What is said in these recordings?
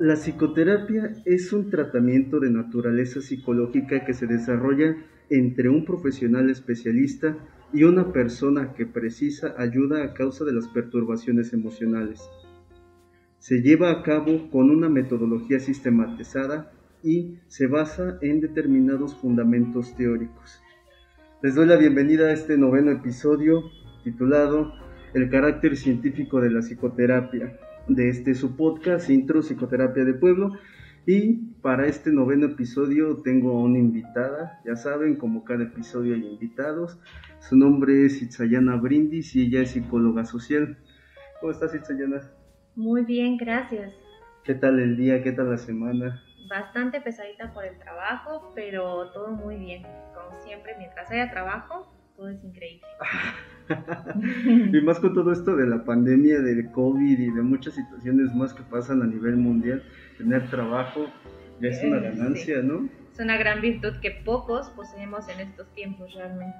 La psicoterapia es un tratamiento de naturaleza psicológica que se desarrolla entre un profesional especialista y una persona que precisa ayuda a causa de las perturbaciones emocionales. Se lleva a cabo con una metodología sistematizada y se basa en determinados fundamentos teóricos. Les doy la bienvenida a este noveno episodio titulado El carácter científico de la psicoterapia, de este su podcast Intro Psicoterapia de Pueblo. Y para este noveno episodio tengo a una invitada, ya saben, como cada episodio hay invitados. Su nombre es Itzayana Brindis y ella es psicóloga social. ¿Cómo estás Itzayana? Muy bien, gracias. ¿Qué tal el día? ¿Qué tal la semana? Bastante pesadita por el trabajo, pero todo muy bien. Como siempre, mientras haya trabajo, todo es increíble. y más con todo esto de la pandemia, del COVID y de muchas situaciones más que pasan a nivel mundial, tener trabajo ya es una ganancia, ¿no? Es una gran virtud que pocos poseemos en estos tiempos realmente.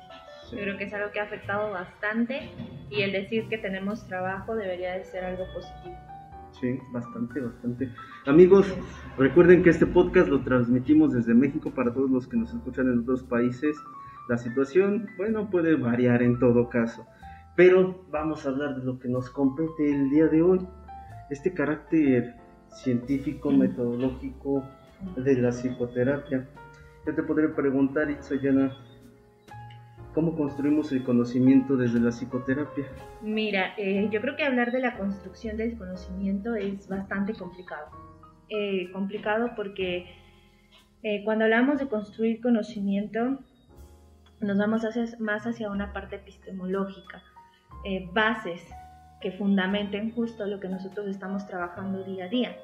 Yo creo que es algo que ha afectado bastante y el decir que tenemos trabajo debería de ser algo positivo. Sí, bastante, bastante. Amigos, recuerden que este podcast lo transmitimos desde México para todos los que nos escuchan en otros países. La situación, bueno, puede variar en todo caso, pero vamos a hablar de lo que nos compete el día de hoy. Este carácter científico, metodológico de la psicoterapia. Yo te podría preguntar, Itzayana, ¿Cómo construimos el conocimiento desde la psicoterapia? Mira, eh, yo creo que hablar de la construcción del conocimiento es bastante complicado. Eh, complicado porque eh, cuando hablamos de construir conocimiento, nos vamos hacia, más hacia una parte epistemológica, bases que fundamenten justo lo que nosotros estamos trabajando día a día.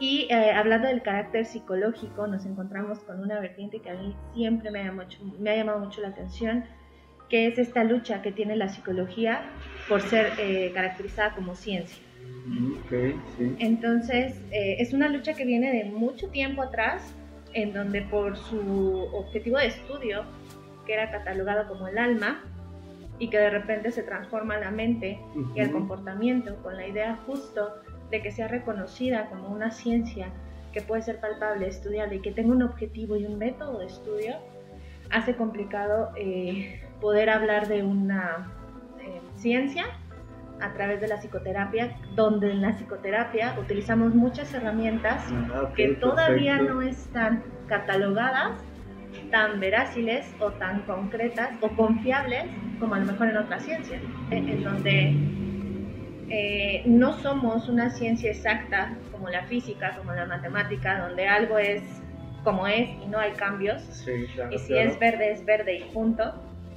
Y eh, hablando del carácter psicológico, nos encontramos con una vertiente que a mí siempre me ha, me ha llamado mucho la atención, que es esta lucha que tiene la psicología por ser eh, caracterizada como ciencia. Okay, sí. Entonces, eh, es una lucha que viene de mucho tiempo atrás, en donde por su objetivo de estudio, que era catalogado como el alma, y que de repente se transforma la mente y el comportamiento con la idea justo de que sea reconocida como una ciencia que puede ser palpable, estudiable y que tenga un objetivo y un método de estudio, hace complicado eh, poder hablar de una eh, ciencia a través de la psicoterapia, donde en la psicoterapia utilizamos muchas herramientas ah, que todavía no están catalogadas, tan veráciles o tan concretas o confiables como a lo mejor en otras ciencias, en donde eh, no somos una ciencia exacta como la física, como la matemática, donde algo es como es y no hay cambios. y si es verde, es verde y punto.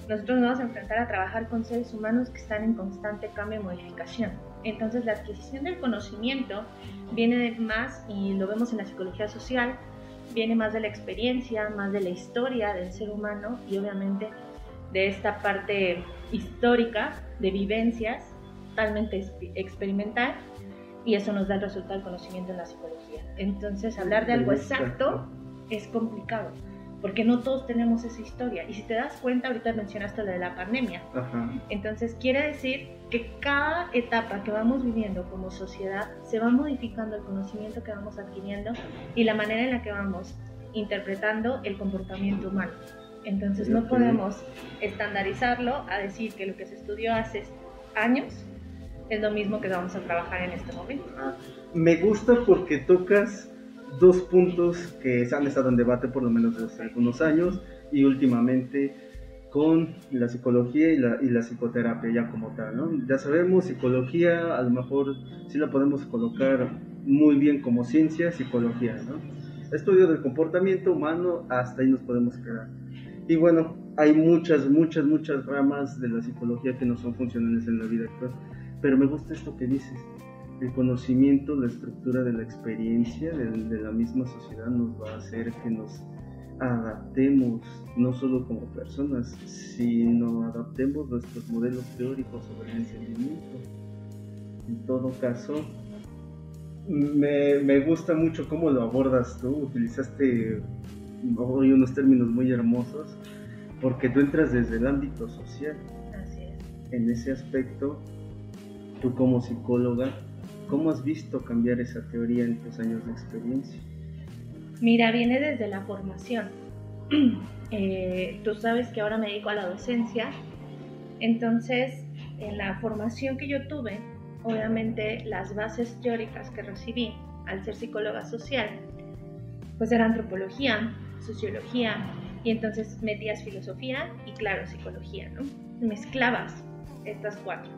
Nosotros nos vamos a enfrentar a trabajar con seres humanos que están en constante cambio y modificación. Entonces la adquisición del conocimiento viene más, y lo vemos en la psicología social, viene más de la experiencia, más de la historia del ser humano y obviamente de esta parte histórica de vivencias totalmente experimental y eso nos da el resultado del conocimiento en la psicología. Entonces, hablar de algo exacto es complicado, porque no todos tenemos esa historia. Y si te das cuenta, ahorita mencionaste lo de la pandemia. Entonces, quiere decir que cada etapa que vamos viviendo como sociedad se va modificando el conocimiento que vamos adquiriendo y la manera en la que vamos interpretando el comportamiento humano. Entonces, no podemos estandarizarlo a decir que lo que se estudió hace años es lo mismo que vamos a trabajar en este momento. Ah, me gusta porque tocas dos puntos que se han estado en debate por lo menos desde algunos años y últimamente con la psicología y la, y la psicoterapia ya como tal, ¿no? Ya sabemos, psicología a lo mejor sí la podemos colocar muy bien como ciencia, psicología, ¿no? Estudio del comportamiento humano, hasta ahí nos podemos quedar. Y bueno, hay muchas, muchas, muchas ramas de la psicología que no son funcionales en la vida actual. Pero me gusta esto que dices. El conocimiento, la estructura de la experiencia de, la misma sociedad nos va a hacer que nos adaptemos, no solo como personas, sino adaptemos nuestros modelos teóricos sobre el entendimiento. En todo caso, me, me, gusta mucho cómo lo abordas tú, utilizaste hoy unos términos muy hermosos, porque tú entras desde el ámbito social. Así es. En ese aspecto tú como psicóloga ¿Cómo has visto cambiar esa teoría en tus años de experiencia? Mira, viene desde la formación. Eh, tú sabes que ahora me dedico a la docencia, entonces en la formación que yo tuve, obviamente las bases teóricas que recibí al ser psicóloga social, pues era antropología, sociología, y entonces metías filosofía y claro, psicología, ¿no? Mezclabas estas cuatro.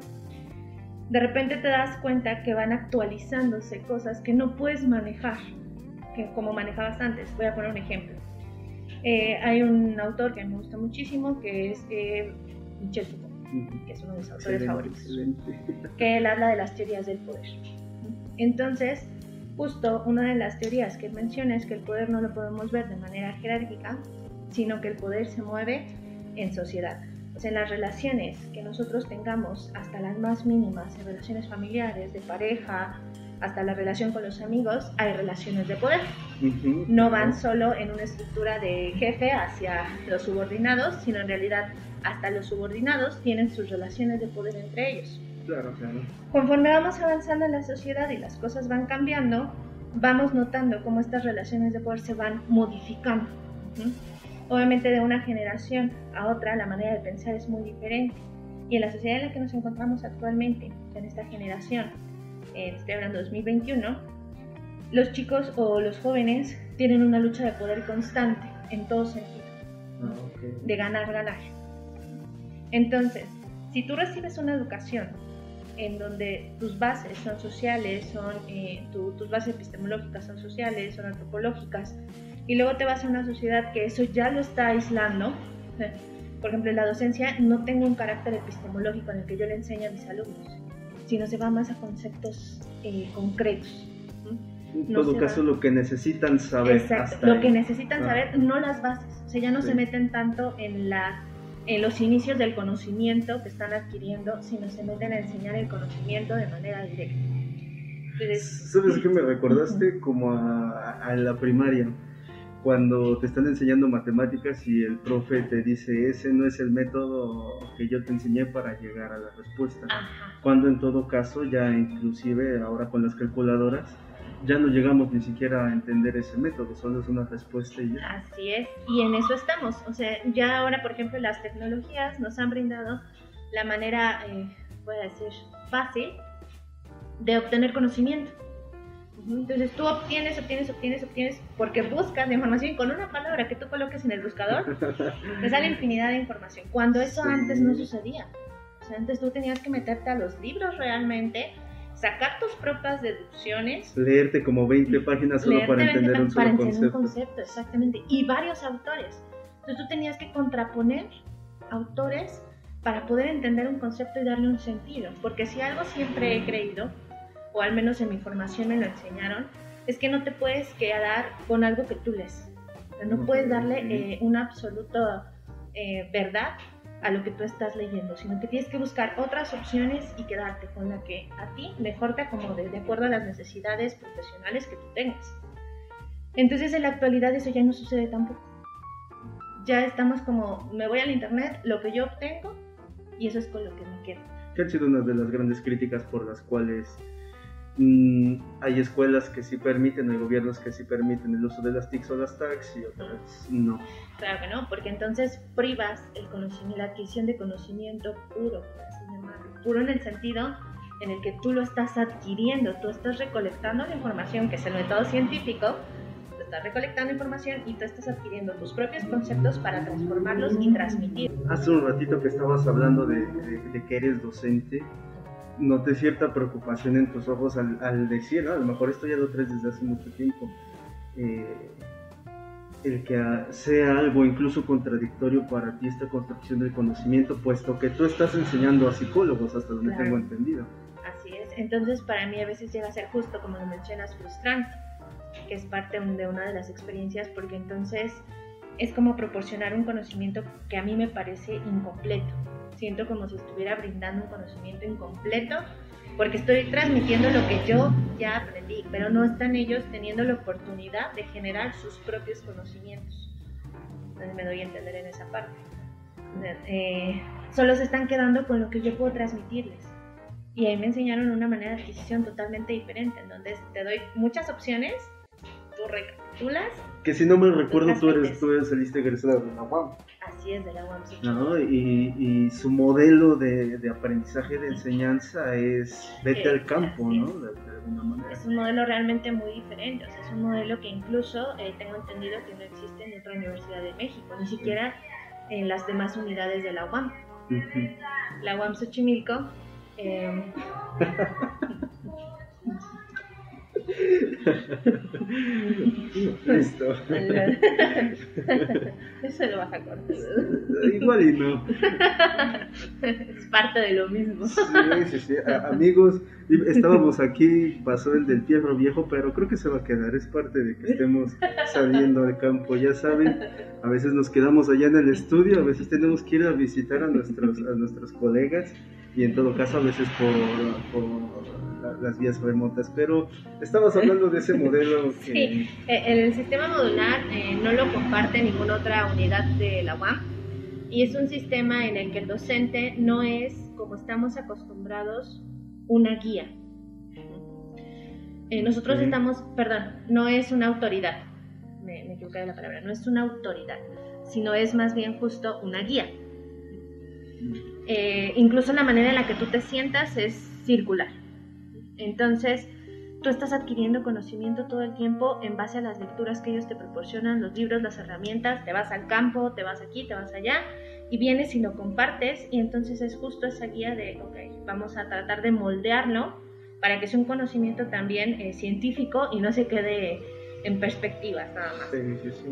De repente te das cuenta que van actualizándose cosas que no puedes manejar, que como manejabas antes. Voy a poner un ejemplo. Eh, hay un autor que me gusta muchísimo, que es eh, Michel Foucault, que es uno de mis autores favoritos, que él habla de las teorías del poder. Entonces, justo una de las teorías que él menciona es que el poder no lo podemos ver de manera jerárquica, sino que el poder se mueve en sociedad. O sea, en las relaciones que nosotros tengamos, hasta las más mínimas, en relaciones familiares, de pareja, hasta la relación con los amigos, hay relaciones de poder. No van solo en una estructura de jefe hacia los subordinados, sino en realidad hasta los subordinados tienen sus relaciones de poder entre ellos. Claro, claro. Conforme vamos avanzando en la sociedad y las cosas van cambiando, vamos notando cómo estas relaciones de poder se van modificando. Obviamente de una generación a otra la manera de pensar es muy diferente. Y en la sociedad en la que nos encontramos actualmente, en esta generación, estoy hablando de 2021, los chicos o los jóvenes tienen una lucha de poder constante en todo sentido. Ah, de ganar, ganar. Entonces, si tú recibes una educación en donde tus bases son sociales, son, eh, tus bases epistemológicas son sociales, son antropológicas, y luego te vas a una sociedad que eso ya lo está aislando. Por ejemplo, en la docencia no tengo un carácter epistemológico en el que yo le enseñe a mis alumnos, sino se va más a conceptos eh, concretos. En todo caso, lo que necesitan saber. Exacto, lo que necesitan ah. saber, no las bases. O sea, ya no se meten tanto en, la, en los inicios del conocimiento que están adquiriendo, sino se meten a enseñar el conocimiento de manera directa. ¿Sabes qué me recordaste? Como a, a la primaria cuando te están enseñando matemáticas y el profe te dice, ese no es el método que yo te enseñé para llegar a la respuesta. Cuando en todo caso, ya inclusive ahora con las calculadoras, ya no llegamos ni siquiera a entender ese método, solo es una respuesta y ya. Así es, y en eso estamos. O sea, ya ahora, por ejemplo, las tecnologías nos han brindado la manera, eh, voy a decir, fácil de obtener conocimiento. Entonces tú obtienes, obtienes, obtienes, obtienes, porque buscas la información y con una palabra que tú coloques en el buscador, te sale infinidad de información. Cuando eso antes no sucedía. O sea, antes tú tenías que meterte a los libros realmente, sacar tus propias deducciones. Leerte como 20 páginas solo para entender un solo concepto. un concepto, exactamente. Y varios autores. Entonces tú tenías que contraponer autores para poder entender un concepto y darle un sentido. Porque si algo siempre he creído o al menos en mi formación me lo enseñaron, es que no te puedes quedar con algo que tú lees. no puedes darle eh, una absoluta eh, verdad a lo que tú estás leyendo, sino que tienes que buscar otras opciones y quedarte con la que a ti mejor te acomode, de acuerdo a las necesidades profesionales que tú tengas. Entonces en la actualidad eso ya no sucede tampoco. Ya estamos como, me voy al internet, lo que yo obtengo, y eso es con lo que me quedo. Que ha sido una de las grandes críticas por las cuales Mm, hay escuelas que sí permiten, hay gobiernos que sí permiten el uso de las TICs o las TACs y otras no. Claro que no, porque entonces privas el conocimiento, la adquisición de conocimiento puro, puro en el sentido en el que tú lo estás adquiriendo, tú estás recolectando la información, que es el método científico, tú estás recolectando información y tú estás adquiriendo tus propios conceptos para transformarlos y transmitir. Hace un ratito que estabas hablando de, de que eres docente, noté cierta preocupación en tus ojos al, decir, a lo mejor esto ya lo traes desde hace mucho tiempo, eh, el que sea algo incluso contradictorio para ti esta construcción del conocimiento, puesto que tú estás enseñando a psicólogos hasta donde tengo entendido. Así es, entonces para mí a veces llega a ser justo, como lo mencionas, frustrante, que es parte de una de las experiencias, porque entonces es como proporcionar un conocimiento que a mí me parece incompleto siento como si estuviera brindando un conocimiento incompleto porque estoy transmitiendo lo que yo ya aprendí, pero no están ellos teniendo la oportunidad de generar sus propios conocimientos. Entonces me doy a entender en esa parte. Eh, solo se están quedando con lo que yo puedo transmitirles. Y ahí me enseñaron una manera de adquisición totalmente diferente, en donde te doy muchas opciones, tú recapitulas. Que si no me recuerdo, tú eres, tú eres saliste egresada de la UAM. Así es, de la UAM. ¿no? Y, y, su modelo de, de, aprendizaje, de enseñanza es vete al campo, ¿no? De, alguna manera. Es un modelo realmente muy diferente, o sea, es un modelo que incluso eh, tengo entendido que no existe en otra universidad de México, ni siquiera en las demás unidades de la UAM. La UAM Xochimilco eh, Listo. Eso lo vas a cortar. Igual y no. Es parte de lo mismo. Sí, sí, sí. amigos, estábamos aquí, pasó el del fierro viejo, pero creo que se va a quedar. Es parte de que estemos saliendo al campo. Ya saben, a veces nos quedamos allá en el estudio, a veces tenemos que ir a visitar a nuestros, a nuestros colegas y en todo caso a veces por, por las vías remotas. Pero estamos hablando de ese modelo que... Sí, eh, el sistema modular eh, no lo comparte ninguna otra unidad de la UAM y es un sistema en el que el docente no es, como estamos acostumbrados, una guía. Eh, nosotros estamos, perdón, no es una autoridad, me, me equivoqué de la palabra, no es una autoridad, sino es más bien justo una guía. Eh, incluso la manera en la que tú te sientas es circular. Entonces, tú estás adquiriendo conocimiento todo el tiempo en base a las lecturas que ellos te proporcionan, los libros, las herramientas, te vas al campo, te vas aquí, te vas allá, y vienes y lo compartes, y entonces es justo esa guía de, ok, vamos a tratar de moldearlo para que sea un conocimiento también eh, científico y no se quede en perspectivas nada más. Sí, sí, sí.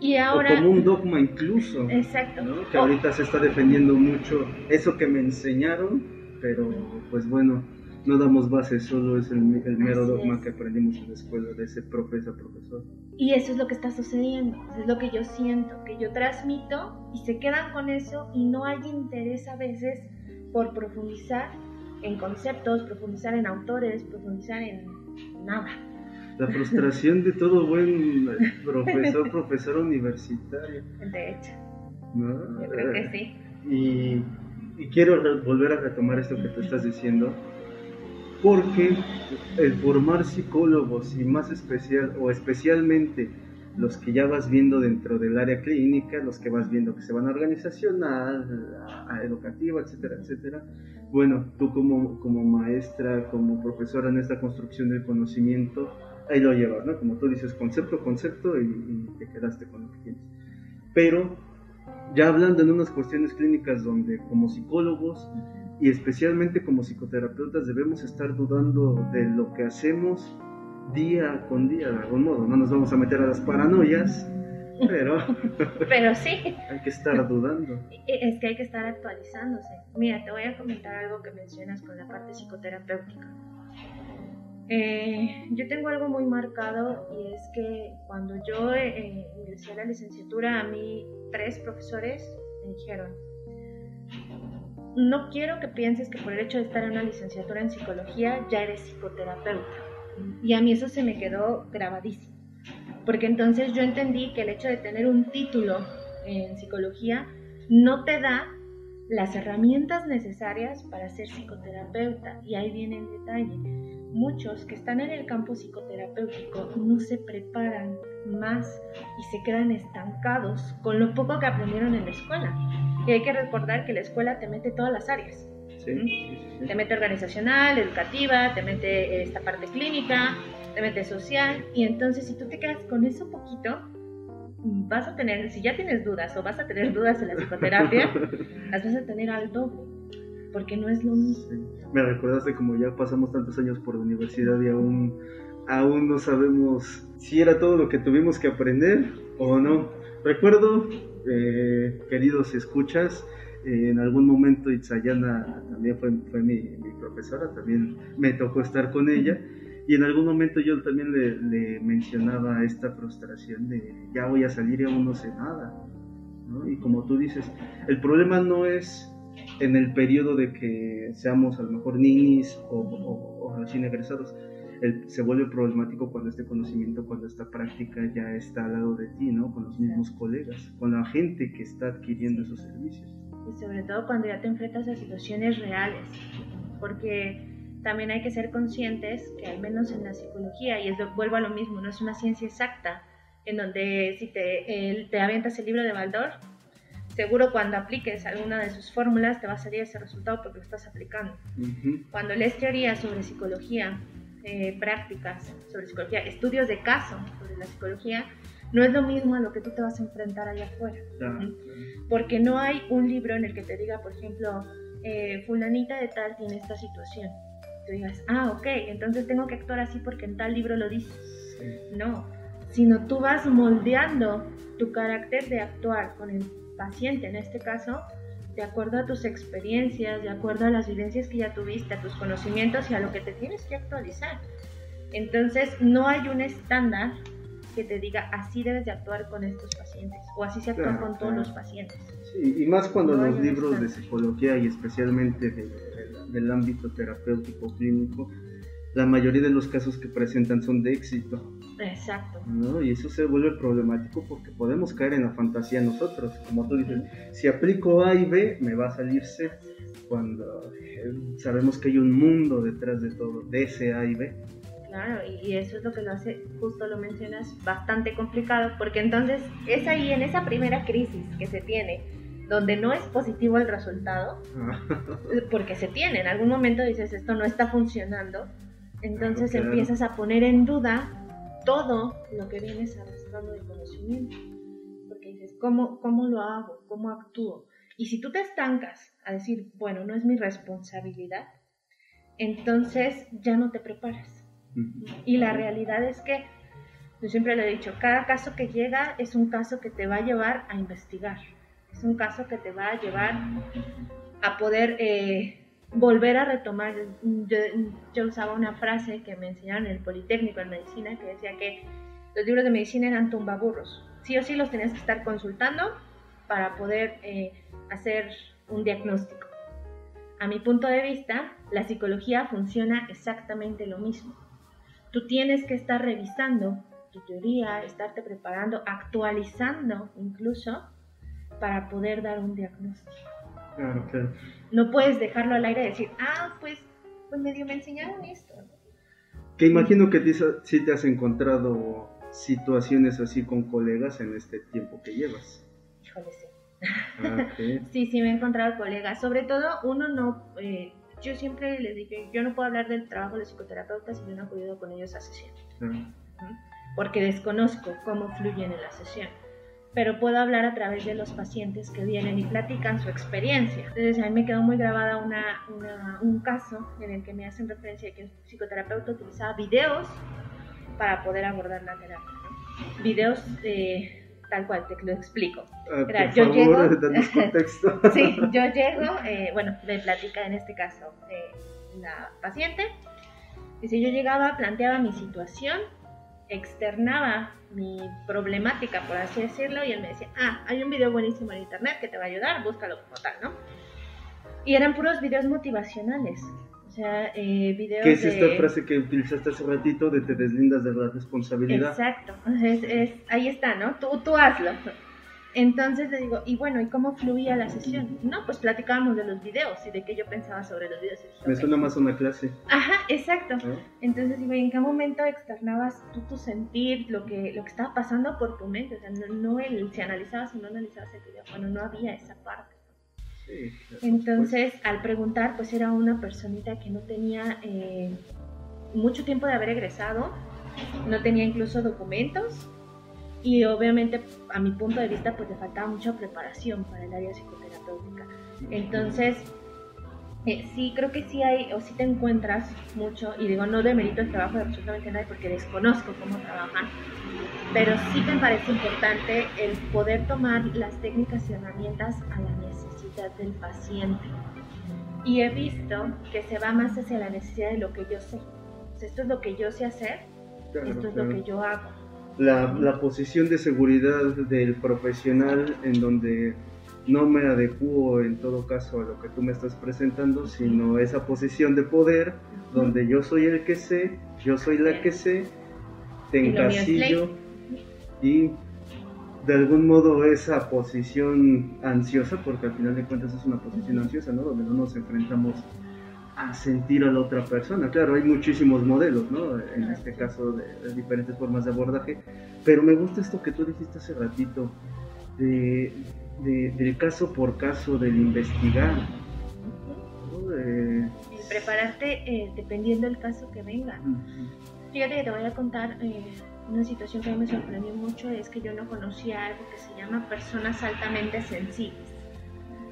Y ahora, o como un dogma incluso. Exacto. Que ahorita se está defendiendo mucho eso que me enseñaron, pero pues bueno, no damos base, solo es el, mero dogma que aprendimos en la escuela de ese profesor profesor. Y eso es lo que está sucediendo, es lo que yo siento, que yo transmito y se quedan con eso y no hay interés a veces por profundizar en conceptos, profundizar en autores, profundizar en nada la frustración de todo buen profesor, profesor universitario. De hecho. Yo creo que sí. Y, y, quiero volver a retomar esto que tú estás diciendo, porque el formar psicólogos y más especial o especialmente los que ya vas viendo dentro del área clínica, los que vas viendo que se van a organizacional, a, a educativa, etcétera, etcétera. Bueno, tú como, como maestra, como profesora en esta construcción del conocimiento, ahí lo llevas, ¿no? Como tú dices, concepto, concepto y, te quedaste con lo que tienes. Pero ya hablando en unas cuestiones clínicas donde como psicólogos y especialmente como psicoterapeutas debemos estar dudando de lo que hacemos día con día, de algún modo. No nos vamos a meter a las paranoias, pero, pero sí. hay que estar dudando. Es que hay que estar actualizándose. Mira, te voy a comentar algo que mencionas con la parte psicoterapéutica. Eh, yo tengo algo muy marcado y es que cuando yo eh, ingresé la licenciatura, a mí tres profesores me dijeron, no quiero que pienses que por el hecho de estar en una licenciatura en psicología ya eres psicoterapeuta. Y a mí eso se me quedó grabadísimo. Porque entonces yo entendí que el hecho de tener un título en psicología no te da las herramientas necesarias para ser psicoterapeuta. Y ahí viene el detalle muchos que están en el campo psicoterapéutico no se preparan más y se quedan estancados con lo poco que aprendieron en la escuela. Y hay que recordar que la escuela te mete todas las áreas. Te mete organizacional, educativa, te mete esta parte clínica, te mete social. Y entonces si tú te quedas con eso poquito, vas a tener, si ya tienes dudas o vas a tener dudas en la psicoterapia, las vas a tener al doble porque no es lo mismo. Me recordaste como ya pasamos tantos años por la universidad y aún, aún no sabemos si era todo lo que tuvimos que aprender o no. Recuerdo, eh, queridos escuchas, en algún momento Itzayana también fue, fue mi, mi, profesora, también me tocó estar con ella. Y en algún momento yo también le, le mencionaba esta frustración de ya voy a salir y aún no sé nada. ¿no? Y como tú dices, el problema no es en el periodo de que seamos a lo mejor ninis o, o, recién egresados, se vuelve problemático cuando este conocimiento, cuando esta práctica ya está al lado de ti, ¿no? Con los mismos colegas, con la gente que está adquiriendo esos servicios. Y sobre todo cuando ya te enfrentas a situaciones reales. porque también hay que ser conscientes que al menos en la psicología, y es vuelvo a lo mismo, no es una ciencia exacta, en donde si te, te avientas el libro de Baldor, seguro cuando apliques alguna de sus fórmulas te va a salir ese resultado porque lo estás aplicando. Cuando lees teorías sobre psicología, eh, prácticas sobre psicología, estudios de caso sobre la psicología, no es lo mismo a lo que tú te vas a enfrentar allá afuera. Porque no hay un libro en el que te diga, por ejemplo, eh, fulanita de tal tiene esta situación. Tú digas, ah, ok, entonces tengo que actuar así porque en tal libro lo dice. No, sino tú vas moldeando tu carácter de actuar con el paciente en este caso, de acuerdo a tus experiencias, de acuerdo a las vivencias que ya tuviste, a tus conocimientos y a lo que te tienes que actualizar. Entonces, no hay un estándar que te diga así debes de actuar con estos pacientes o así se actúa con todos los pacientes. Sí, y más cuando los libros de psicología y especialmente del ámbito terapéutico clínico, la mayoría de los casos que presentan son de éxito. Exacto. ¿no? Y eso se vuelve problemático porque podemos caer en la fantasía nosotros. Como tú dices, si aplico A y B, me va a salir C. Cuando eh, sabemos que hay un mundo detrás de todo, de ese A y B. Claro, y eso es lo que lo hace, justo lo mencionas, bastante complicado, porque entonces es ahí en esa primera crisis que se tiene, donde no es positivo el resultado, ah. porque se tiene, en algún momento dices esto no está funcionando, entonces empiezas a poner en duda todo lo que vienes arrastrando de conocimiento. Porque dices, ¿cómo, ¿cómo lo hago? ¿Cómo actúo? Y si tú te estancas a decir, bueno, no es mi responsabilidad, entonces ya no te preparas. Y la realidad es que, yo siempre le he dicho, cada caso que llega es un caso que te va a llevar a investigar. Es un caso que te va a llevar a poder eh, volver a retomar. Yo, usaba una frase que me enseñaron en el Politécnico en Medicina que decía que los libros de medicina eran tumbaburros. Sí o sí los tenías que estar consultando para poder eh, hacer un diagnóstico. A mi punto de vista, la psicología funciona exactamente lo mismo. Tú tienes que estar revisando tu teoría, estarte preparando, actualizando incluso para poder dar un diagnóstico. Claro, claro. No puedes dejarlo al aire y decir, ah, pues, pues medio me enseñaron esto. Que imagino que sí te has encontrado situaciones así con colegas en este tiempo que llevas. Híjole, sí. Ah, sí, sí, me he encontrado colegas. Sobre todo, uno no. Eh, yo siempre les dije, yo no puedo hablar del trabajo de psicoterapeuta si yo no he acudido con ellos a sesión. Porque desconozco cómo fluyen en la sesión pero puedo hablar a través de los pacientes que vienen y platican su experiencia. Entonces a mí me quedó muy grabada una, un caso en el que me hacen referencia que un psicoterapeuta utilizaba videos para poder abordar la terapia. Videos tal cual, te lo explico. Ah, yo llego, contexto. sí, yo llego, eh, bueno, me platica en este caso eh, la paciente. Dice, yo llegaba, planteaba mi situación, externaba mi problemática, por así decirlo, y él me decía, ah, hay un video buenísimo en internet que te va a ayudar, búscalo como tal, ¿no? Y eran puros videos motivacionales. O sea, eh, videos ¿Qué es esta frase que utilizaste hace ratito de te deslindas de la responsabilidad? Exacto. Es, ahí está, ¿no? Tú, tú hazlo. Entonces le digo, y bueno, ¿y cómo fluía la sesión? No, pues platicábamos de los videos y de qué yo pensaba sobre los videos. Me suena más a una clase. Ajá, exacto. Entonces digo, ¿y en qué momento externabas tú tu sentir, lo que, lo que estaba pasando por tu mente? O sea, no, el, si analizabas o no analizabas el video, bueno, no había esa parte. Sí, Entonces, al preguntar, pues era una personita que no tenía eh, mucho tiempo de haber egresado, no tenía incluso documentos, y obviamente a mi punto de vista pues le faltaba mucha preparación para el área psicoterapéutica. Entonces, eh, sí, creo que sí hay, o sí te encuentras mucho, y digo, no demerito el trabajo de absolutamente nadie porque desconozco cómo trabajan, pero sí me parece importante el poder tomar las técnicas y herramientas a la necesidad del paciente. Y he visto que se va más hacia la necesidad de lo que yo sé. esto es lo que yo sé hacer, esto es lo que yo hago la, posición de seguridad del profesional en donde no me adecuo en todo caso a lo que tú me estás presentando, sino esa posición de poder donde yo soy el que sé, yo soy la que sé, te encasillo y de algún modo esa posición ansiosa, porque al final de cuentas es una posición ansiosa, ¿no? Donde no nos enfrentamos a sentir a la otra persona. Claro, hay muchísimos modelos, ¿no? En este caso, de, diferentes formas de abordaje, pero me gusta esto que tú dijiste hace ratito, de, del caso por caso, del investigar. prepararte eh, dependiendo del caso que venga. Fíjate que te voy a contar eh, una situación que me sorprendió mucho, es que yo no conocía algo que se llama personas altamente sensibles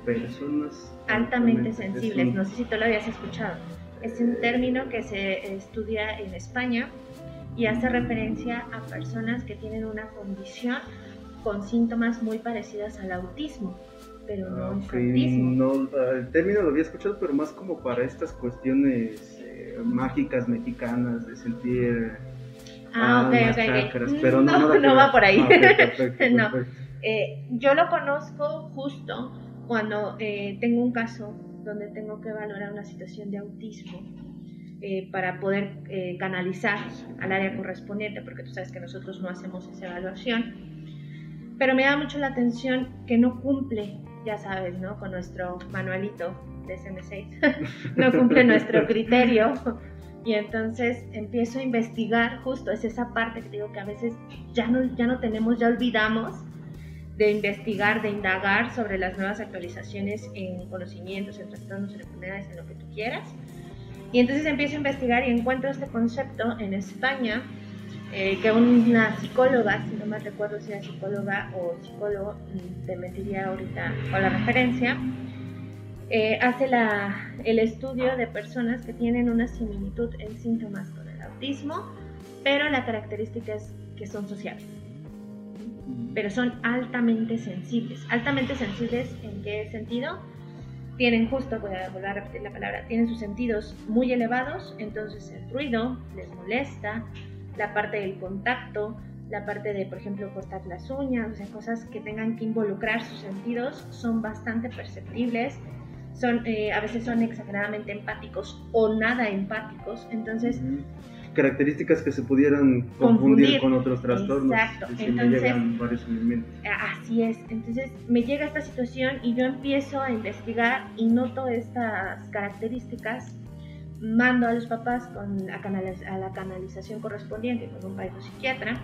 personas altamente sensibles. No sé si tú lo habías escuchado. Es un término que se estudia en España y hace referencia a personas que tienen una condición con síntomas muy parecidas al autismo, pero no ah, No, el término lo había escuchado, pero más como para estas cuestiones eh, mágicas mexicanas de sentir ah, ok, ok, pero no, no, va por ahí. Ah, no. Eh, yo lo conozco justo cuando eh, tengo un caso donde tengo que valorar una situación de autismo eh, para poder eh, canalizar al área correspondiente, porque tú sabes que nosotros no hacemos esa evaluación, pero me da mucho la atención que no cumple, ya sabes, ¿no? Con nuestro manualito de SM6, no cumple nuestro criterio. Y entonces empiezo a investigar, justo es esa parte que digo que a veces ya no, ya no tenemos, ya olvidamos, de investigar, de indagar sobre las nuevas actualizaciones en conocimientos, en trastornos, en enfermedades, en lo que tú quieras. Y entonces empiezo a investigar y encuentro este concepto en España, eh, que una psicóloga, si no me recuerdo si era psicóloga o psicólogo, mm, te mentiría ahorita con la referencia, eh, hace el estudio de personas que tienen una similitud en síntomas con el autismo, pero la característica es que son sociales pero son altamente sensibles. Altamente sensibles en qué sentido? Tienen justo, voy a volver a repetir la palabra, tienen sus sentidos muy elevados, entonces el ruido les molesta, la parte del contacto, la parte de, por ejemplo, cortar las uñas, o sea, cosas que tengan que involucrar sus sentidos son bastante perceptibles, son, eh, a veces son exageradamente empáticos o nada empáticos, entonces características que se pudieran confundir, con otros trastornos. Exacto. Entonces, varios Así es. Entonces me llega esta situación y yo empiezo a investigar y noto estas características. Mando a los papás con a, la canalización correspondiente con un psiquiatra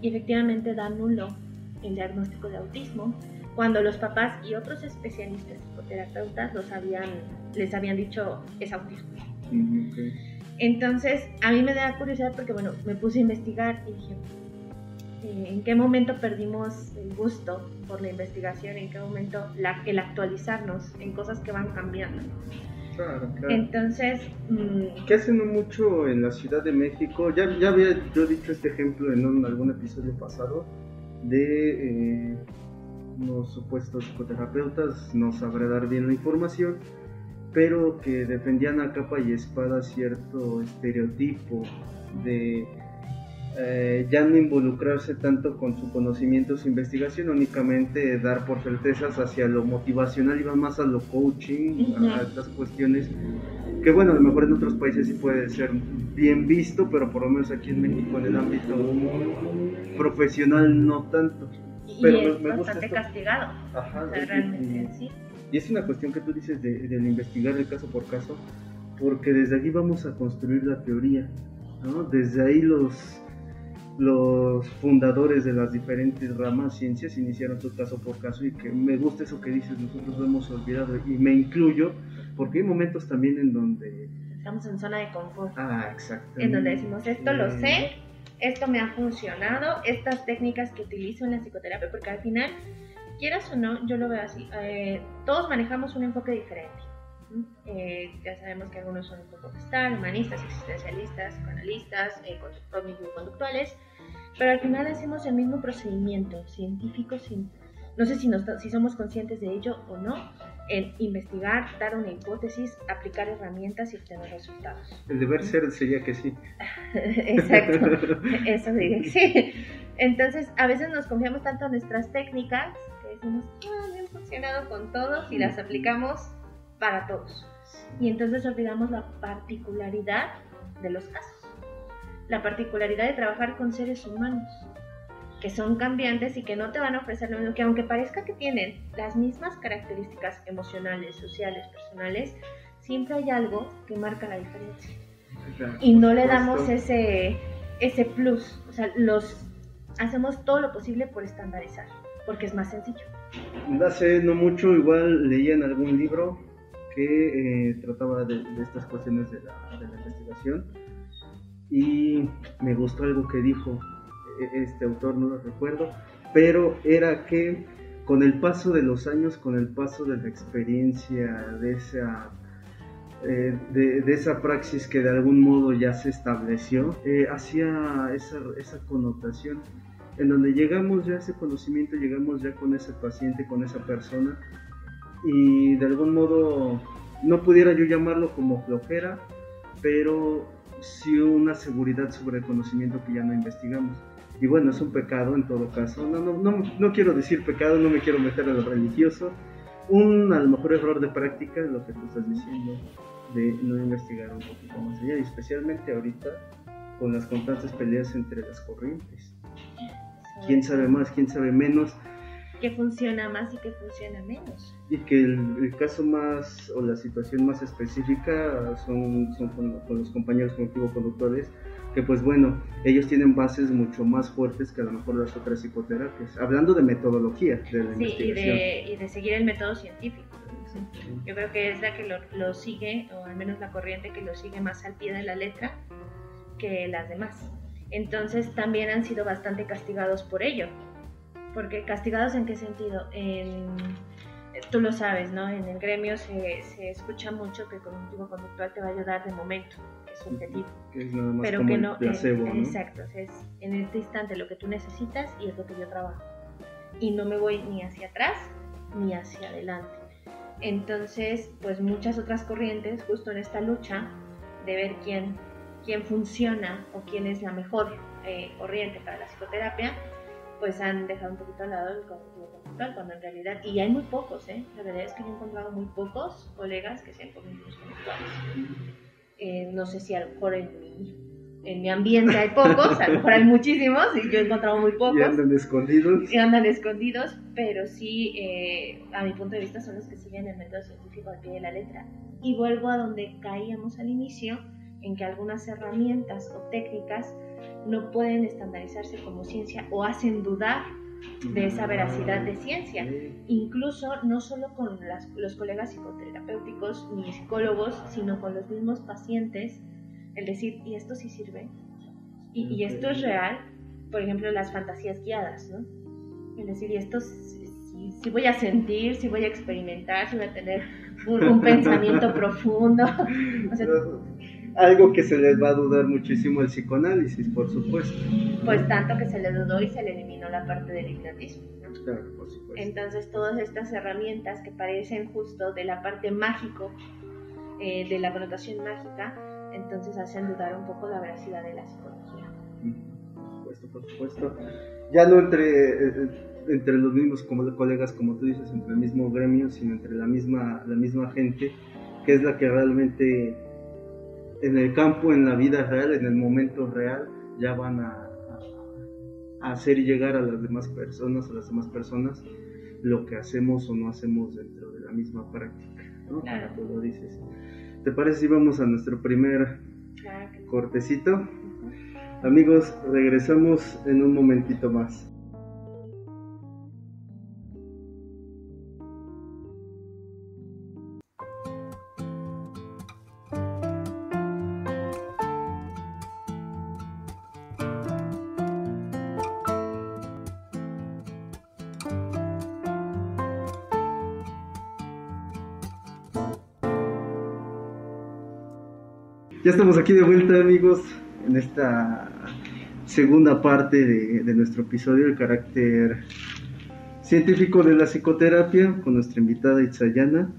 y efectivamente da nulo el diagnóstico de autismo cuando los papás y otros especialistas psicoterapeutas los habían, les habían dicho es autismo. Entonces, a mí me da curiosidad porque, bueno, me puse a investigar y dije, eh, ¿en qué momento perdimos el gusto por la investigación? ¿En qué momento el actualizarnos en cosas que van cambiando? Claro, claro. Entonces... Mm, ¿Qué hacen mucho en la Ciudad de México? Ya, ya había yo dicho este ejemplo en algún episodio pasado de eh, los supuestos psicoterapeutas, no sabré dar bien la información, pero que defendían a capa y espada cierto estereotipo de eh, ya no involucrarse tanto con su conocimiento, su investigación, únicamente dar por certezas hacia lo motivacional, iba más a lo coaching, a estas cuestiones que bueno, a lo mejor en otros países sí puede ser bien visto, pero por lo menos aquí en México en el ámbito profesional no tanto. Pero y es me, bastante castigado. Ajá, realmente sí. Y es una cuestión que tú dices de, investigar el caso por caso, porque desde aquí vamos a construir la teoría, ¿no? Desde ahí los, los fundadores de las diferentes ramas ciencias iniciaron su caso por caso y que me gusta eso que dices, nosotros lo hemos olvidado y me incluyo, porque hay momentos también en donde... Estamos en zona de confort. Ah, exacto. En donde decimos, esto lo sé, esto me ha funcionado, estas técnicas que utilizo en la psicoterapia, porque al final quieras o no, yo lo veo así. Eh, todos manejamos un enfoque diferente. Eh, ya sabemos que algunos son un poco gestal, humanistas, existencialistas, psicoanalistas, eh, conductuales, pero al final hacemos el mismo procedimiento científico, sin, no sé si, si somos conscientes de ello o no, el investigar, dar una hipótesis, aplicar herramientas y obtener resultados. El deber ser sería que sí. Exacto, eso diría sí. Entonces, a veces nos confiamos tanto en nuestras técnicas decimos, ah, han funcionado con todos y las aplicamos para todos. Y entonces olvidamos la particularidad de los casos. La particularidad de trabajar con seres humanos, que son cambiantes y que no te van a ofrecer lo mismo, que aunque parezca que tienen las mismas características emocionales, sociales, personales, siempre hay algo que marca la diferencia. Y no le damos ese, ese plus. O sea, los hacemos todo lo posible por estandarizar, porque es más sencillo. Hace no mucho, igual leía en algún libro que eh, trataba de, estas cuestiones de la, de la, investigación y me gustó algo que dijo e, este autor, no lo recuerdo, pero era que con el paso de los años, con el paso de la experiencia, de esa eh, de, esa praxis que de algún modo ya se estableció, eh, hacía esa, esa, connotación en donde llegamos ya a ese conocimiento, llegamos ya con ese paciente, con esa persona y de algún modo no pudiera yo llamarlo como flojera, pero sí una seguridad sobre el conocimiento que ya no investigamos. Y bueno, es un pecado en todo caso. No, no, no, no quiero decir pecado, no me quiero meter en lo religioso. Un a lo mejor error de práctica, lo que tú estás diciendo, de no investigar un poquito más allá, y especialmente ahorita con las constantes peleas entre las corrientes. ¿Quién sabe más, quién sabe menos? ¿Qué funciona más y qué funciona menos? Y que el, caso más o la situación más específica son, son con, los compañeros conductores que pues bueno, ellos tienen bases mucho más fuertes que a lo mejor las otras psicoterapias, hablando de metodología de la sí, Y de, y de seguir el método científico. Yo creo que es la que lo, sigue, o al menos la corriente que lo sigue más al pie de la letra que las demás. Entonces también han sido bastante castigados por ello. Porque castigados en qué sentido? tú lo sabes, ¿no? En el gremio se, se escucha mucho que el cognitivo conductual te va a ayudar de momento, es subjetivo. pero que no, Exacto, es en este instante lo que tú necesitas y es lo que yo trabajo. Y no me voy ni hacia atrás ni hacia adelante. Entonces, pues muchas otras corrientes, justo en esta lucha de ver quién, quién funciona o quién es la mejor eh, corriente para la psicoterapia, pues han dejado un poquito al lado el cognitivo conductual, cuando en realidad, y hay muy pocos, ¿eh? la verdad es que yo he encontrado muy pocos colegas que sean cognitivos conductuales. Eh, no sé si a lo mejor en mi en mi ambiente hay pocos, a lo mejor hay muchísimos y yo he encontrado muy pocos. Y andan escondidos. Y andan escondidos, pero sí, eh, a mi punto de vista, son los que siguen el método científico al pie de la letra. Y vuelvo a donde caíamos al inicio, en que algunas herramientas o técnicas no pueden estandarizarse como ciencia o hacen dudar de esa veracidad de ciencia. Incluso no solo con los colegas psicoterapéuticos ni psicólogos, sino con los mismos pacientes el decir, ¿y esto sí sirve? ¿Y, esto es real? Por ejemplo, las fantasías guiadas, ¿no? El decir, ¿y esto si, voy a sentir, si voy a experimentar, si voy a tener un, pensamiento profundo? algo que se les va a dudar muchísimo el psicoanálisis, por supuesto. Pues tanto que se le dudó y se le eliminó la parte del hipnotismo. Claro, por supuesto. Entonces todas estas herramientas que parecen justo de la parte mágico, eh, de la connotación mágica, entonces hacen dudar un poco la veracidad de la psicología. Por supuesto, por supuesto. Ya no entre, eh, entre los mismos como colegas, como tú dices, entre el mismo gremio, sino entre la misma, la misma gente, que es la que realmente en el campo, en la vida real, en el momento real, ya van a, hacer llegar a las demás personas, a las demás personas, lo que hacemos o no hacemos dentro de la misma práctica, ¿no? Claro. Tú lo dices. ¿Te parece si vamos a nuestro primer cortecito? Amigos, regresamos en un momentito más. Ya estamos aquí de vuelta, amigos, en esta segunda parte de, nuestro episodio, el carácter científico de la psicoterapia, con nuestra invitada Itzayana.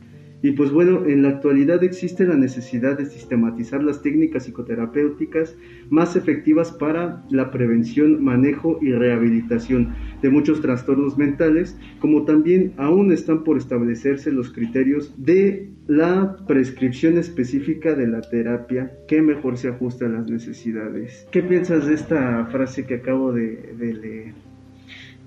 Y pues bueno, en la actualidad existe la necesidad de sistematizar las técnicas psicoterapéuticas más efectivas para la prevención, manejo y rehabilitación de muchos trastornos mentales, como también aún están por establecerse los criterios de la prescripción específica de la terapia que mejor se ajusta a las necesidades. ¿Qué piensas de esta frase que acabo de, leer?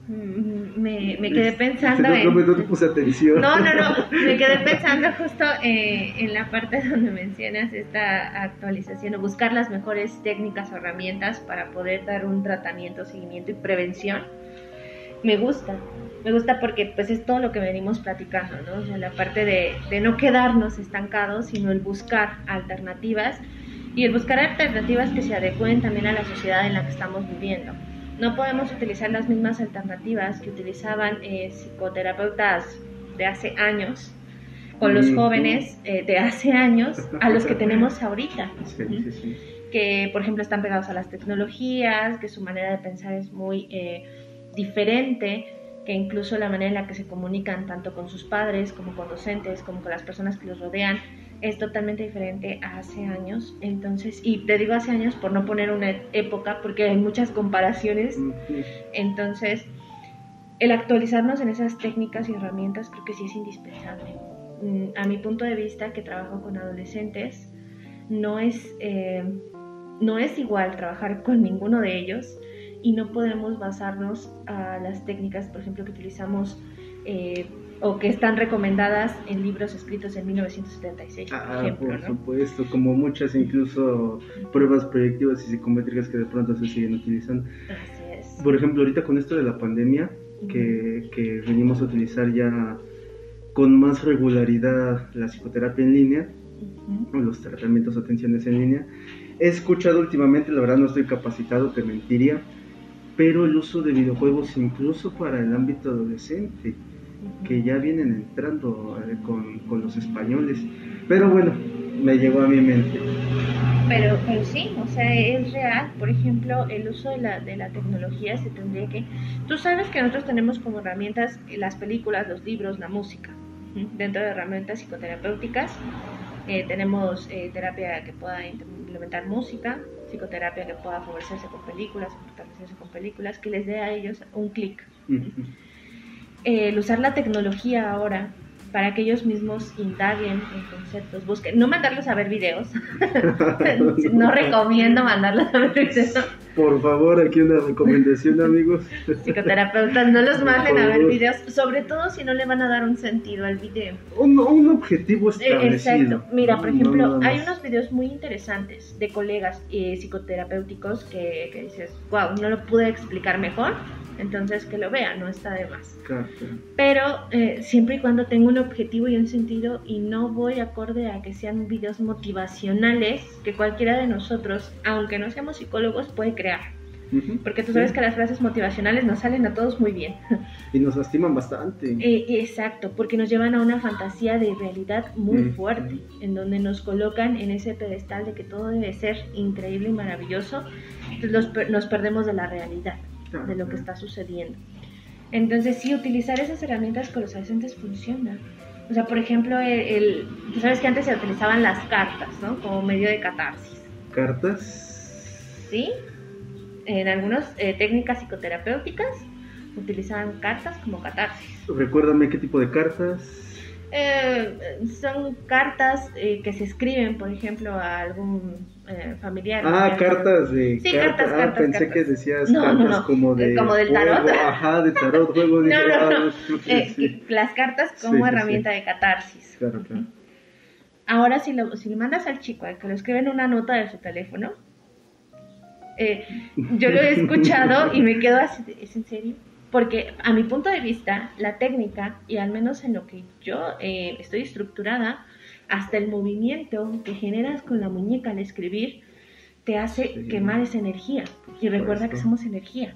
Mm, me, me quedé pensando no, en... No, no te puse atención. No, no, no, me quedé pensando justo eh, en la parte donde mencionas esta actualización o buscar las mejores técnicas o herramientas para poder dar un tratamiento, seguimiento y prevención. Me gusta, me gusta porque pues es todo lo que venimos platicando, ¿no? O sea, la parte de, de no quedarnos estancados, sino el buscar alternativas y el buscar alternativas que se adecuen también a la sociedad en la que estamos viviendo no podemos utilizar las mismas alternativas que utilizaban eh, psicoterapeutas de hace años con los jóvenes eh, de hace años a los que tenemos ahorita. Que, por ejemplo, están pegados a las tecnologías, que su manera de pensar es muy eh, diferente, que incluso la manera en la que se comunican tanto con sus padres como con docentes, como con las personas que los rodean, es totalmente diferente a hace años. Entonces, y te digo hace años por no poner una época, porque hay muchas comparaciones. Entonces, el actualizarnos en esas técnicas y herramientas creo que sí es indispensable. Mm, a mi punto de vista, que trabajo con adolescentes, no es, eh, no es igual trabajar con ninguno de ellos y no podemos basarnos a las técnicas, por ejemplo, que utilizamos. Eh, o que están recomendadas en libros escritos en 1976, por ah, ejemplo. Por supuesto, como muchas incluso pruebas proyectivas y psicométricas que de pronto se siguen utilizando. Así es. Por ejemplo, ahorita con esto de la pandemia, que, que venimos a utilizar ya con más regularidad la psicoterapia en línea, los tratamientos o atenciones en línea, he escuchado últimamente, la verdad no estoy capacitado, te mentiría, pero el uso de videojuegos incluso para el ámbito adolescente que ya vienen entrando eh, con, con, los españoles. Pero bueno, me llegó a mi mente. Pero, pero sí, o sea, es real. Por ejemplo, el uso de la, de la tecnología se tendría que... Tú sabes que nosotros tenemos como herramientas las películas, los libros, la música. Dentro de herramientas psicoterapéuticas eh, tenemos eh, terapia que pueda implementar música, psicoterapia que pueda favorecerse con películas, fortalecerse con películas, que les dé a ellos un clic el usar la tecnología ahora para que ellos mismos indaguen en conceptos, busquen, no mandarlos a ver videos, no recomiendo mandarlos a ver videos. Por favor, aquí una recomendación, amigos. Psicoterapeutas, no los manden a ver videos, sobre todo si no le van a dar un sentido al video. Un, un objetivo establecido. Exacto. Mira, por ejemplo, hay unos videos muy interesantes de colegas eh, psicoterapéuticos que, que dices, wow, no lo pude explicar mejor entonces que lo vea, no está de más. Pero eh, siempre y cuando tenga un objetivo y un sentido y no voy acorde a que sean videos motivacionales que cualquiera de nosotros, aunque no seamos psicólogos, puede crear. Porque tú sabes que las frases motivacionales nos salen a todos muy bien. Y nos lastiman bastante. Eh, exacto, porque nos llevan a una fantasía de realidad muy fuerte, en donde nos colocan en ese pedestal de que todo debe ser increíble y maravilloso, entonces nos perdemos de la realidad de lo que está sucediendo. Entonces, sí, utilizar esas herramientas con los adolescentes funciona. O sea, por ejemplo, el, tú sabes que antes se utilizaban las cartas, ¿no? Como medio de catarsis. ¿Cartas? Sí. En algunas eh, técnicas psicoterapéuticas utilizaban cartas como catarsis. Recuérdame qué tipo de cartas. Eh, son cartas eh, que se escriben, por ejemplo, a algún eh, familiar. Ah, cartas de. Sí, cartas, ah, pensé que decías cartas como de. Como del tarot. ajá, de tarot, juego de. no, no, no. Eh, las cartas como herramienta de catarsis. Claro, claro. Ahora, si, lo, si le mandas al chico al que lo escribe en una nota de su teléfono, yo lo he escuchado y me quedo así, ¿es en serio? Porque a mi punto de vista, la técnica, y al menos en lo que yo eh, estoy estructurada, hasta el movimiento que generas con la muñeca al escribir, te hace quemar esa energía. Y recuerda que somos energía.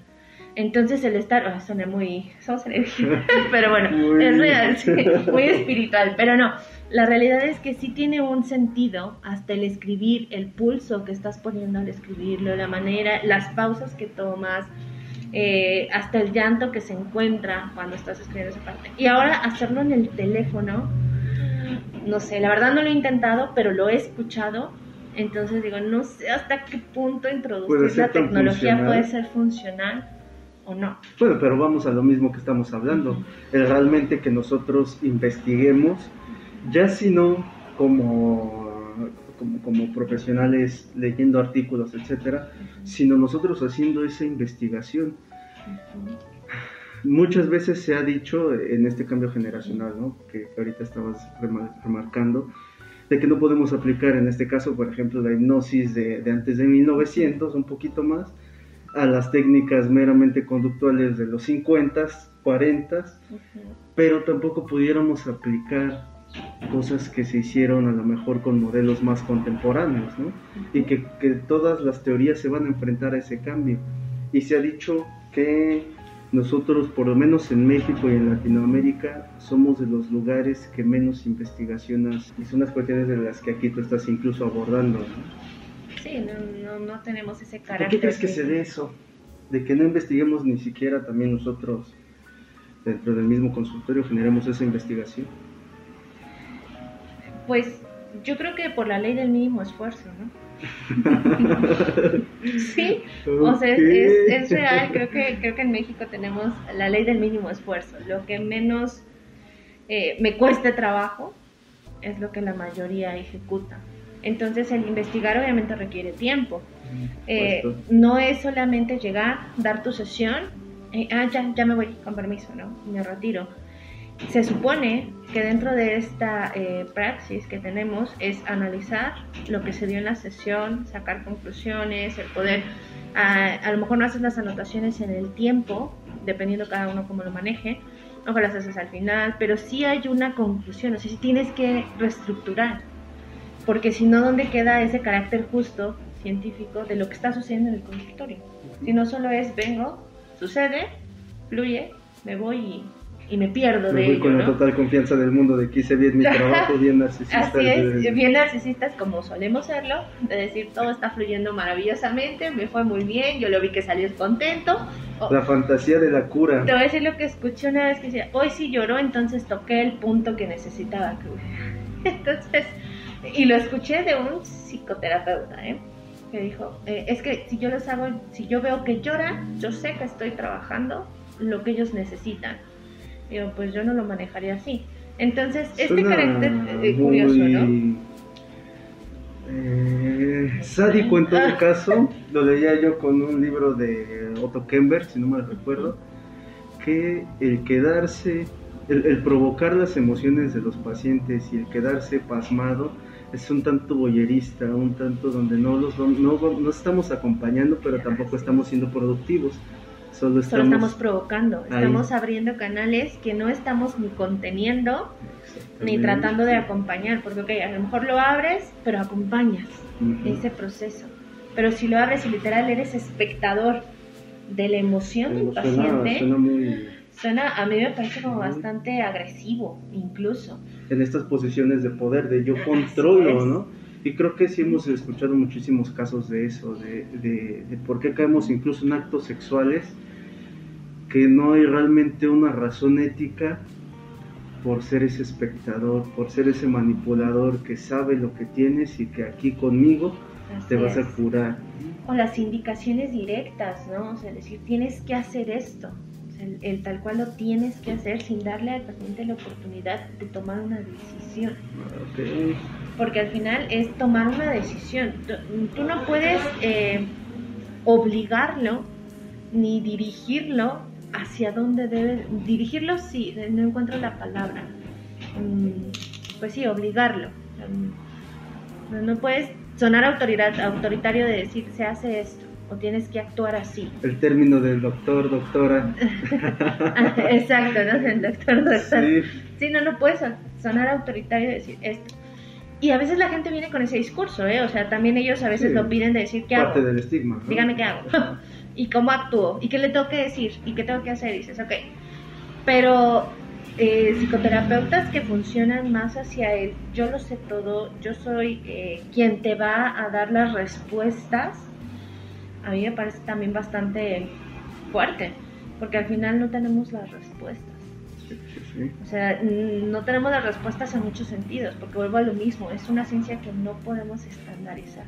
Entonces el estar, oh, suena muy, somos energía, pero bueno, es real, muy espiritual, pero no, la realidad es que sí tiene un sentido hasta el escribir, el pulso que estás poniendo al escribirlo, la manera, las pausas que tomas, eh, hasta el llanto que se encuentra cuando estás escribiendo esa parte. Y ahora hacerlo en el teléfono, no sé, la verdad no lo he intentado, pero lo he escuchado. Entonces digo, no sé hasta qué punto introducir la tecnología puede ser funcional o no. Bueno, pero vamos a lo mismo que estamos hablando. Es realmente que nosotros investiguemos, ya si no como como, profesionales leyendo artículos, etcétera, sino nosotros haciendo esa investigación. Muchas veces se ha dicho en este cambio generacional, ¿no? que ahorita estabas remarcando, de que no podemos aplicar en este caso, por ejemplo, la hipnosis de, antes de 1900, un poquito más, a las técnicas meramente conductuales de los 50, 40, pero tampoco pudiéramos aplicar cosas que se hicieron a lo mejor con modelos más contemporáneos, ¿no? Y que, que todas las teorías se van a enfrentar a ese cambio. Y se ha dicho que nosotros, por lo menos en México y en Latinoamérica, somos de los lugares que menos investigaciones y son las cuestiones de las que aquí tú estás incluso abordando. ¿no? Sí, no, no, tenemos ese carácter. ¿Por qué crees que se dé eso? De que no investiguemos ni siquiera también nosotros dentro del mismo consultorio generemos esa investigación. Pues yo creo que por la ley del mínimo esfuerzo, ¿no? Sí, o sea, es, real. Creo que, creo que en México tenemos la ley del mínimo esfuerzo. Lo que menos eh, me cueste trabajo es lo que la mayoría ejecuta. Entonces, el investigar obviamente requiere tiempo. Eh, no es solamente llegar, dar tu sesión, eh, ah, ya, ya me voy, con permiso, ¿no? Me retiro se supone que dentro de esta eh, praxis que tenemos es analizar lo que se dio en la sesión, sacar conclusiones, el poder, a, lo mejor no haces las anotaciones en el tiempo, dependiendo cada uno cómo lo maneje, o las haces al final, pero sí hay una conclusión, o sea, sí tienes que reestructurar, porque si no, ¿dónde queda ese carácter justo científico de lo que está sucediendo en el consultorio? Si no solo es vengo, sucede, fluye, me voy y y me pierdo de voy con la total confianza del mundo de que hice bien mi trabajo, bien narcisista. Así es, bien narcisistas como solemos serlo, de decir todo está fluyendo maravillosamente, me fue muy bien, yo lo vi que salió contento. La fantasía de la cura. Te voy a decir lo que escuché una vez que decía, hoy sí lloró, entonces toqué el punto que necesitaba que Entonces, y lo escuché de un psicoterapeuta, ¿eh? que dijo, eh, es que si yo los hago, si yo veo que llora, yo sé que estoy trabajando lo que ellos necesitan Digo, pues yo no lo manejaría así. Entonces, este carácter eh, curioso, ¿no? Eh, sádico en todo caso, lo leía yo con un libro de Otto Kemper, si no me recuerdo, que el quedarse, el, provocar las emociones de los pacientes y el quedarse pasmado es un tanto boyerista, un tanto donde no los no, no estamos acompañando, pero tampoco estamos siendo productivos. Solo estamos, provocando, estamos abriendo canales que no estamos ni conteniendo ni tratando de acompañar, porque okay, a lo mejor lo abres, pero acompañas ese proceso. Pero si lo abres y literal eres espectador de la emoción del paciente, suena, a mí me parece como bastante agresivo, incluso. En estas posiciones de poder, de yo controlo, ¿no? Y creo que sí hemos escuchado muchísimos casos de eso, de, de, de por qué caemos incluso en actos sexuales que no hay realmente una razón ética por ser ese espectador, por ser ese manipulador que sabe lo que tienes y que aquí conmigo te vas a curar. O las indicaciones directas, ¿no? O sea, decir, tienes que hacer esto. el, tal cual lo tienes que hacer sin darle al paciente la oportunidad de tomar una decisión. Porque al final es tomar una decisión. Tú, no puedes eh, obligarlo ni dirigirlo hacia dónde debe dirigirlo, sí, no encuentro la palabra. Mm, pues sí, obligarlo. Mm, no puedes sonar autoridad, autoritario de decir se hace esto o tienes que actuar así. El término del doctor, doctora. Exacto, ¿no? El doctor, doctor. Sí. no, no puedes sonar autoritario de decir esto. Y a veces la gente viene con ese discurso, ¿eh? O sea, también ellos a veces lo piden de decir qué hago. Parte del estigma. Dígame qué hago y cómo actúo y qué le tengo que decir y qué tengo que hacer. Y dices, ok, pero eh, psicoterapeutas que funcionan más hacia el yo lo sé todo, yo soy eh, quien te va a dar las respuestas, a mí me parece también bastante fuerte, porque al final no tenemos las respuestas. O sea, no tenemos las respuestas en muchos sentidos, porque vuelvo a lo mismo, es una ciencia que no podemos estandarizar.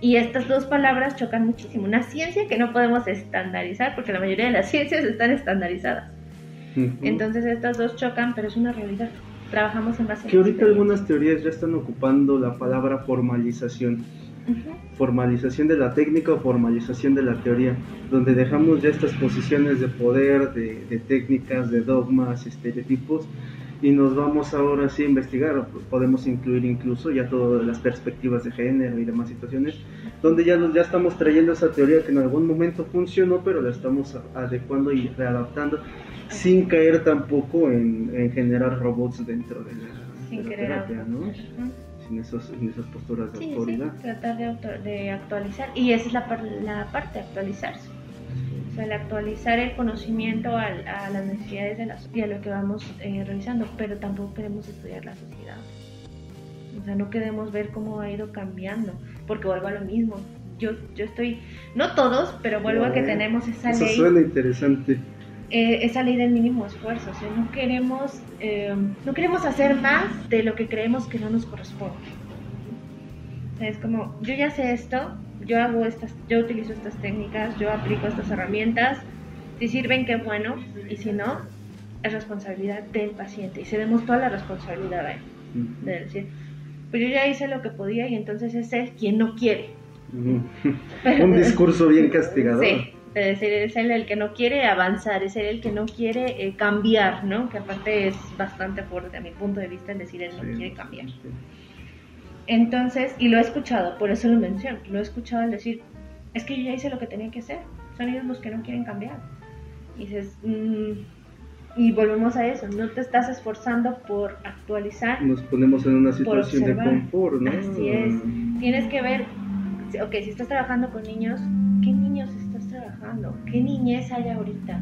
Y estas dos palabras chocan muchísimo. Una ciencia que no podemos estandarizar porque la mayoría de las ciencias están estandarizadas. Entonces estas dos chocan, pero es una realidad. Trabajamos en base Que ahorita algunas teorías ya están ocupando la palabra formalización. formalización de la técnica o formalización de la teoría, donde dejamos ya estas posiciones de poder, de, técnicas, de dogmas, estereotipos, y nos vamos ahora sí a investigar, podemos incluir incluso ya todas las perspectivas de género y demás situaciones, donde ya, nos, ya estamos trayendo esa teoría que en algún momento funcionó, pero la estamos adecuando y readaptando, sin caer tampoco en, generar robots dentro de la, terapia, ¿no? en, esos, en esas posturas de autoridad. Sí, tratar de, de, actualizar. Y esa es la, la parte, actualizarse. O sea, el actualizar el conocimiento a, a las necesidades de la sociedad, lo que vamos eh, revisando, pero tampoco queremos estudiar la sociedad. O sea, no queremos ver cómo ha ido cambiando, porque vuelvo a lo mismo. Yo, yo estoy, no todos, pero vuelvo a que tenemos esa ley. Eso suena interesante eh, esa ley del mínimo esfuerzo. O sea, no queremos, eh, no queremos hacer más de lo que creemos que no nos corresponde. es como, yo ya sé esto, yo hago estas, yo utilizo estas técnicas, yo aplico estas herramientas. Si sirven, qué bueno, y si no, es responsabilidad del paciente. Y cedemos toda la responsabilidad ahí. De decir, pues yo ya hice lo que podía y entonces es él quien no quiere. Un discurso bien castigador. Sí, es decir, es él el que no quiere avanzar, es él el que no quiere eh, cambiar, ¿no? Que aparte es bastante fuerte a mi punto de vista en decir él no quiere cambiar. Entonces, y lo he escuchado, por eso lo menciono, lo he escuchado al decir, es que yo ya hice lo que tenía que hacer, son ellos los que no quieren cambiar. Y dices, mm", y volvemos a eso, no te estás esforzando por actualizar. Nos ponemos en una situación de confort, ¿no? Así es, tienes que ver, ok, si estás trabajando con niños, ¿qué niños ¿Qué niñez hay ahorita?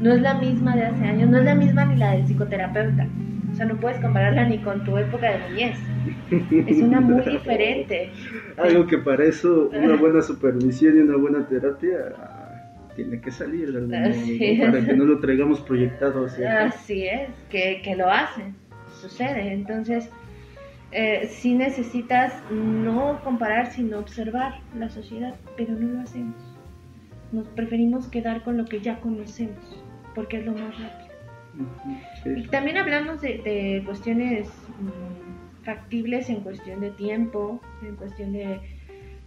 No es la misma de hace años, no es la misma ni la del psicoterapeuta. O sea, no puedes compararla ni con tu época de niñez. Es una muy diferente. Algo que para eso una buena supervisión y una buena terapia ah, tiene que salir de algún para que no lo traigamos proyectado Así es, que, que lo hacen, sucede. Entonces, eh, sí necesitas no comparar, sino observar la sociedad, pero no lo hacemos nos preferimos quedar con lo que ya conocemos, porque es lo más rápido. Y también hablamos de, cuestiones mm, factibles en cuestión de tiempo, en cuestión de,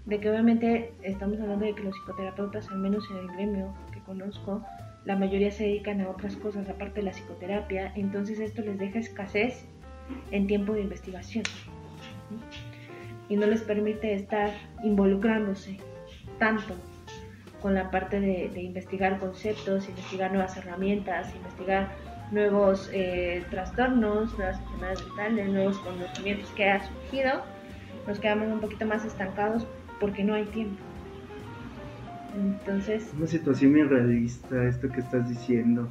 de, que obviamente estamos hablando de que los psicoterapeutas, al menos en el gremio que conozco, la mayoría se dedican a otras cosas aparte de la psicoterapia, entonces esto les deja escasez en tiempo de investigación y no les permite estar involucrándose tanto con la parte de, investigar conceptos, investigar nuevas herramientas, investigar nuevos eh, trastornos, nuevas enfermedades mentales, nuevos conocimientos que ha surgido, nos quedamos un poquito más estancados porque no hay tiempo. Entonces... Una situación muy realista esto que estás diciendo.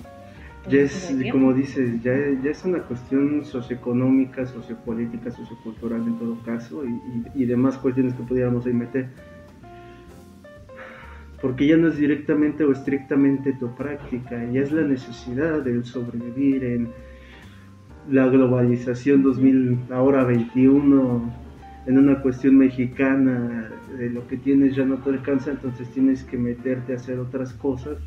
Ya es, como dices, ya, ya, es una cuestión socioeconómica, sociopolítica, sociocultural en todo caso y, y demás cuestiones que pudiéramos ahí meter porque ya no es directamente o estrictamente tu práctica, ya es la necesidad de sobrevivir en la globalización 2000, ahora 21, en una cuestión mexicana, de lo que tienes ya no te alcanza, entonces tienes que meterte a hacer otras cosas.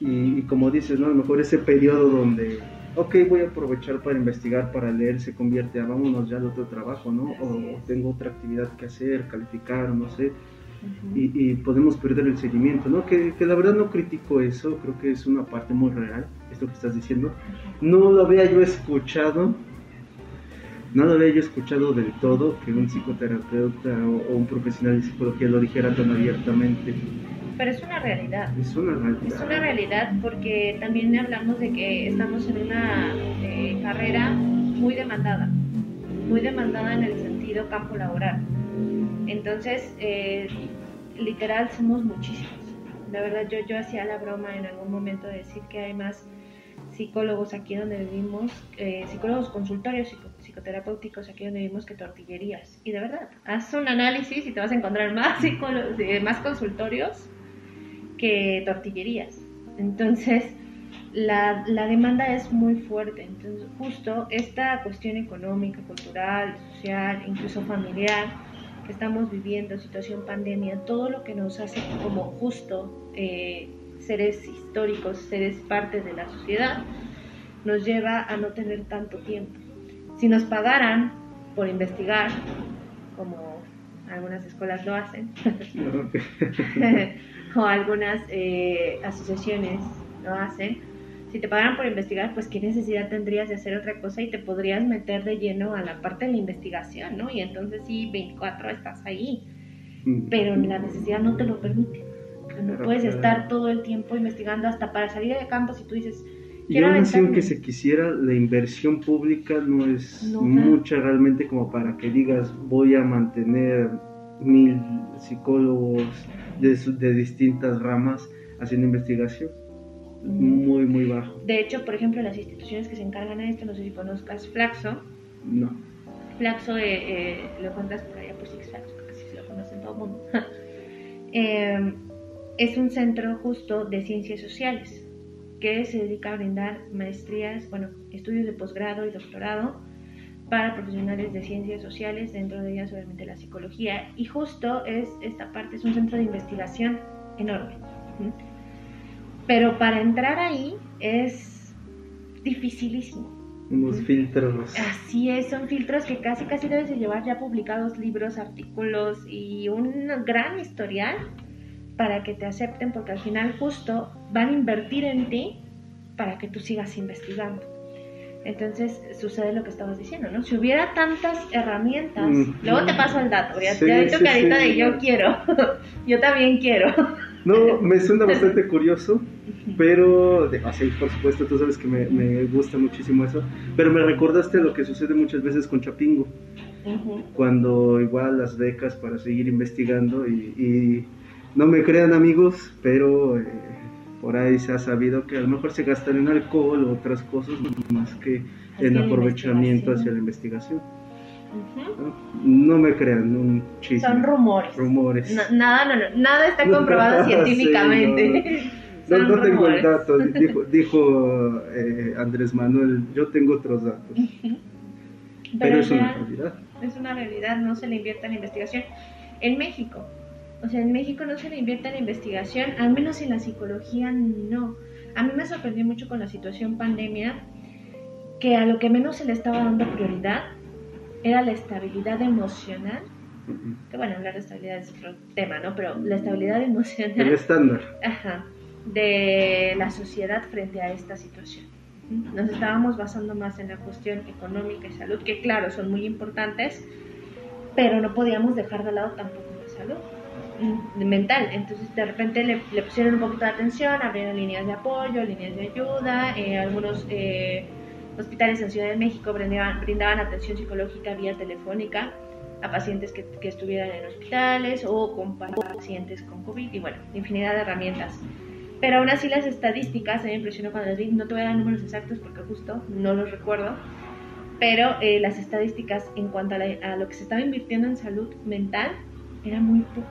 Y, como dices, ¿no? a lo mejor ese periodo donde, ok, voy a aprovechar para investigar, para leer, se convierte a vámonos ya al otro trabajo, ¿no? O, o tengo otra actividad que hacer, calificar, no sé y, podemos perder el seguimiento, ¿no? Que, que, la verdad no critico eso, creo que es una parte muy real, esto que estás diciendo. No lo había yo escuchado, no lo había yo escuchado del todo, que un psicoterapeuta o, un profesional de psicología lo dijera tan abiertamente. Pero es una realidad. Es una realidad. Es una realidad porque también hablamos de que estamos en una eh, carrera muy demandada, muy demandada en el sentido campo laboral. Entonces, eh, literal somos muchísimos. La verdad, yo, yo hacía la broma en algún momento de decir que hay más psicólogos aquí donde vivimos, eh, psicólogos consultorios psicoterapéuticos aquí donde vivimos que tortillerías. Y de verdad, haz un análisis y te vas a encontrar más, psicólogos, eh, más consultorios que tortillerías. Entonces, la, la, demanda es muy fuerte. Entonces, justo esta cuestión económica, cultural, social, incluso familiar, que estamos viviendo, situación pandemia, todo lo que nos hace como justo eh, seres históricos, seres parte de la sociedad, nos lleva a no tener tanto tiempo. Si nos pagaran por investigar, como algunas escuelas lo hacen, o algunas eh, asociaciones lo hacen. Si te pagaran por investigar, pues qué necesidad tendrías de hacer otra cosa y te podrías meter de lleno a la parte de la investigación, ¿no? Y entonces sí, 24 estás ahí, mm. pero la necesidad no te lo permite. No puedes estar todo el tiempo investigando hasta para salir de campo si tú dices, y aún así, aunque se quisiera, la inversión pública no es mucha realmente como para que digas voy a mantener mil psicólogos de, de distintas ramas haciendo investigación. Muy, muy bajo. De hecho, por ejemplo, las instituciones que se encargan de esto, no sé si conozcas Flaxo. No. Flaxo, eh, eh, lo cuentas por allá por Six Flags, porque así se lo conocen todo el mundo. eh, es un centro justo de ciencias sociales que se dedica a brindar maestrías, bueno, estudios de posgrado y doctorado para profesionales de ciencias sociales, dentro de ellas obviamente la psicología. Y justo es esta parte, es un centro de investigación enorme. Pero para entrar ahí es dificilísimo. Unos filtros. Así es, son filtros que casi casi debes de llevar ya publicados libros, artículos y un gran historial para que te acepten, porque al final justo van a invertir en ti para que tú sigas investigando. Entonces sucede lo que estabas diciendo, ¿no? Si hubiera tantas herramientas, luego te paso el dato, ya te he dicho carita de yo quiero, yo también quiero. No, me suena bastante curioso, pero, así, por supuesto, tú sabes que me, me, gusta muchísimo eso, pero me recordaste lo que sucede muchas veces con Chapingo, cuando igual las becas para seguir investigando y no me crean amigos, pero eh, por ahí se ha sabido que a lo mejor se gastan en alcohol o otras cosas más que en aprovechamiento hacia la investigación. ¿No? me crean, un chiste. Son rumores. Rumores. nada, nada está comprobado científicamente. no, tengo el dato, dijo, eh, Andrés Manuel, yo tengo otros datos. Pero, es una realidad. Es una realidad, no se le invierte en investigación. En México, o sea, en México no se le invierte en investigación, al menos en la psicología no. A mí me sorprendió mucho con la situación pandemia que a lo que menos se le estaba dando prioridad era la estabilidad emocional. Que bueno, hablar de estabilidad es otro tema, ¿no? Pero la estabilidad emocional. El estándar. Ajá. De la sociedad frente a esta situación. Nos estábamos basando más en la cuestión económica y salud, que claro, son muy importantes, pero no podíamos dejar de lado tampoco la salud mental. Entonces de repente le, pusieron un poquito de atención, abrieron líneas de apoyo, líneas de ayuda, eh, algunos eh, hospitales en Ciudad de México brindaban, brindaban, atención psicológica vía telefónica a pacientes que, que, estuvieran en hospitales o con pacientes con COVID y bueno, infinidad de herramientas. Pero aún así las estadísticas, a mí me impresionó cuando las vi, no te voy a dar números exactos porque justo no los recuerdo, pero eh, las estadísticas en cuanto a, a, lo que se estaba invirtiendo en salud mental era muy poco.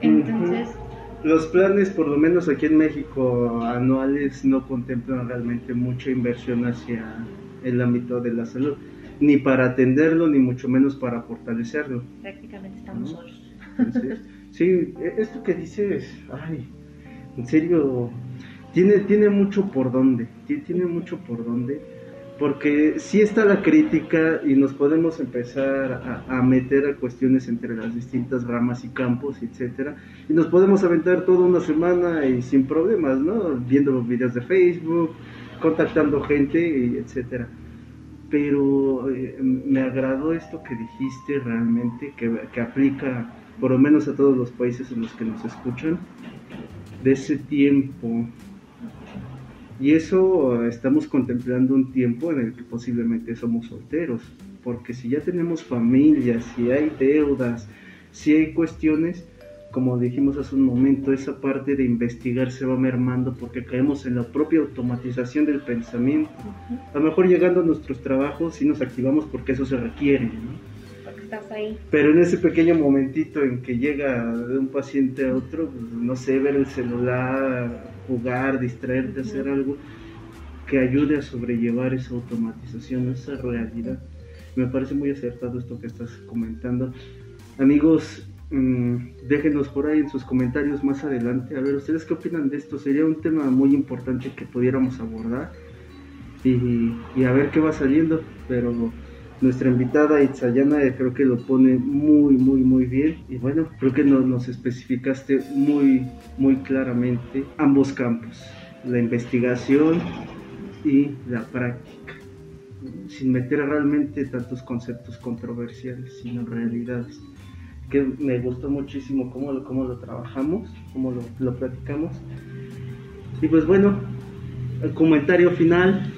Entonces... Los planes, por lo menos aquí en México, anuales no contemplan realmente mucha inversión hacia el ámbito de la salud, ni para atenderlo, ni mucho menos para fortalecerlo. Prácticamente estamos solos. sí, e, esto que dices, ay, en serio, tiene, tiene mucho por dónde, tiene mucho por dónde porque sí está la crítica y nos podemos empezar a, meter a cuestiones entre las distintas ramas y campos, etcétera, y nos podemos aventar toda una semana y sin problemas, ¿no? Viendo videos de Facebook, contactando gente, etcétera. Pero eh, me agradó esto que dijiste realmente, que, que aplica por lo menos a todos los países en los que nos escuchan, de ese tiempo y eso estamos contemplando un tiempo en el que posiblemente somos solteros, porque si ya tenemos familia, si hay deudas, si hay cuestiones, como dijimos hace un momento, esa parte de investigar se va mermando porque caemos en la propia automatización del pensamiento. A lo mejor llegando a nuestros trabajos sí nos activamos porque eso se requiere, Porque estás ahí. Pero en ese pequeño momentito en que llega de un paciente a otro, pues, no sé, ver el celular, jugar, distraerte, hacer algo que ayude a sobrellevar esa automatización, esa realidad. Me parece muy acertado esto que estás comentando. Amigos, mm, déjenos por ahí en sus comentarios más adelante. A ver, ¿ustedes qué opinan de esto? Sería un tema muy importante que pudiéramos abordar y, y a ver qué va saliendo. Pero nuestra invitada Itzayana creo que lo pone muy, muy, muy bien. Y bueno, creo que nos, nos especificaste muy, muy claramente ambos campos, la investigación y la práctica, sin meter realmente tantos conceptos controversiales, sino realidades. Que me gustó muchísimo cómo lo, cómo lo trabajamos, cómo lo, lo platicamos. Y pues bueno, el comentario final,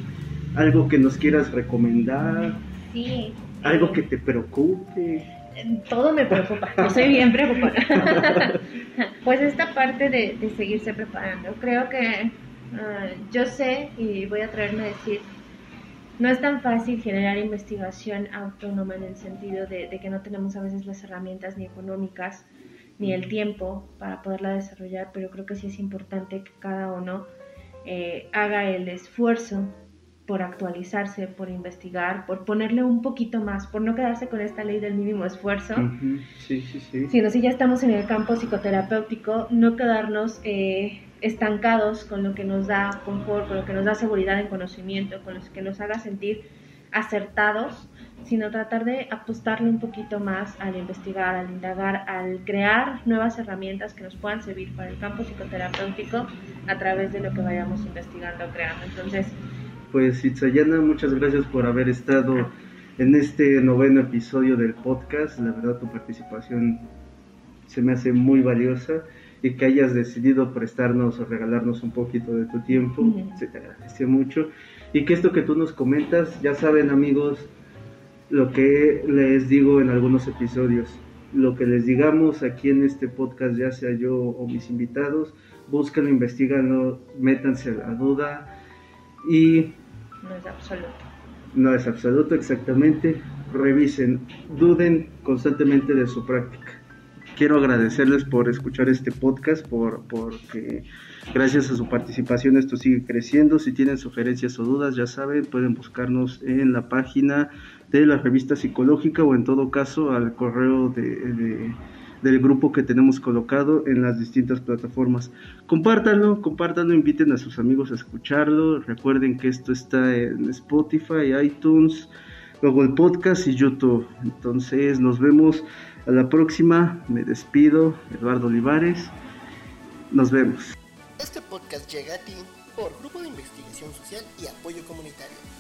algo que nos quieras recomendar, Sí. algo que te preocupe. Todo me preocupa, yo soy bien preocupada. pues esta parte de, de seguirse preparando, creo que ah, yo sé y voy a traerme a decir, no es tan fácil generar investigación autónoma en el sentido de, de que no tenemos a veces las herramientas ni económicas ni el tiempo para poderla desarrollar, pero creo que sí es importante que cada uno eh, haga el esfuerzo por actualizarse, por investigar, por ponerle un poquito más, por no quedarse con esta ley del mínimo esfuerzo, Sí, sí, sí. sino si ya estamos en el campo psicoterapéutico, no quedarnos eh, estancados con lo que nos da confort, con lo que nos da seguridad en conocimiento, con lo que nos haga sentir acertados, sino tratar de apostarle un poquito más al investigar, al indagar, al crear nuevas herramientas que nos puedan servir para el campo psicoterapéutico a través de lo que vayamos investigando o creando. Entonces, Pues Itzayana, muchas gracias por haber estado en este noveno episodio del podcast. La verdad tu participación se me hace muy valiosa y que hayas decidido prestarnos o regalarnos un poquito de tu tiempo, se te agradece mucho. Y que esto que tú nos comentas, ya saben amigos, lo que les digo en algunos episodios, lo que les digamos aquí en este podcast, ya sea yo o mis invitados, búsquenlo, investiganlo, métanse a la duda y no es absoluto. no es absoluto exactamente. Revisen, duden constantemente de su práctica. Quiero agradecerles por escuchar este podcast, por porque gracias a su participación esto sigue creciendo. Si tienen sugerencias o dudas, ya saben, pueden buscarnos en la página de la revista psicológica o en todo caso al correo de, de- del grupo que tenemos colocado en las distintas plataformas. Compártanlo, compártanlo, inviten a sus amigos a escucharlo. Recuerden que esto está en Spotify, iTunes, el podcast y YouTube. Entonces nos vemos a la próxima. Me despido, Eduardo Olivares. Nos vemos. Este podcast llega a ti por Grupo de Investigación Social y Apoyo Comunitario.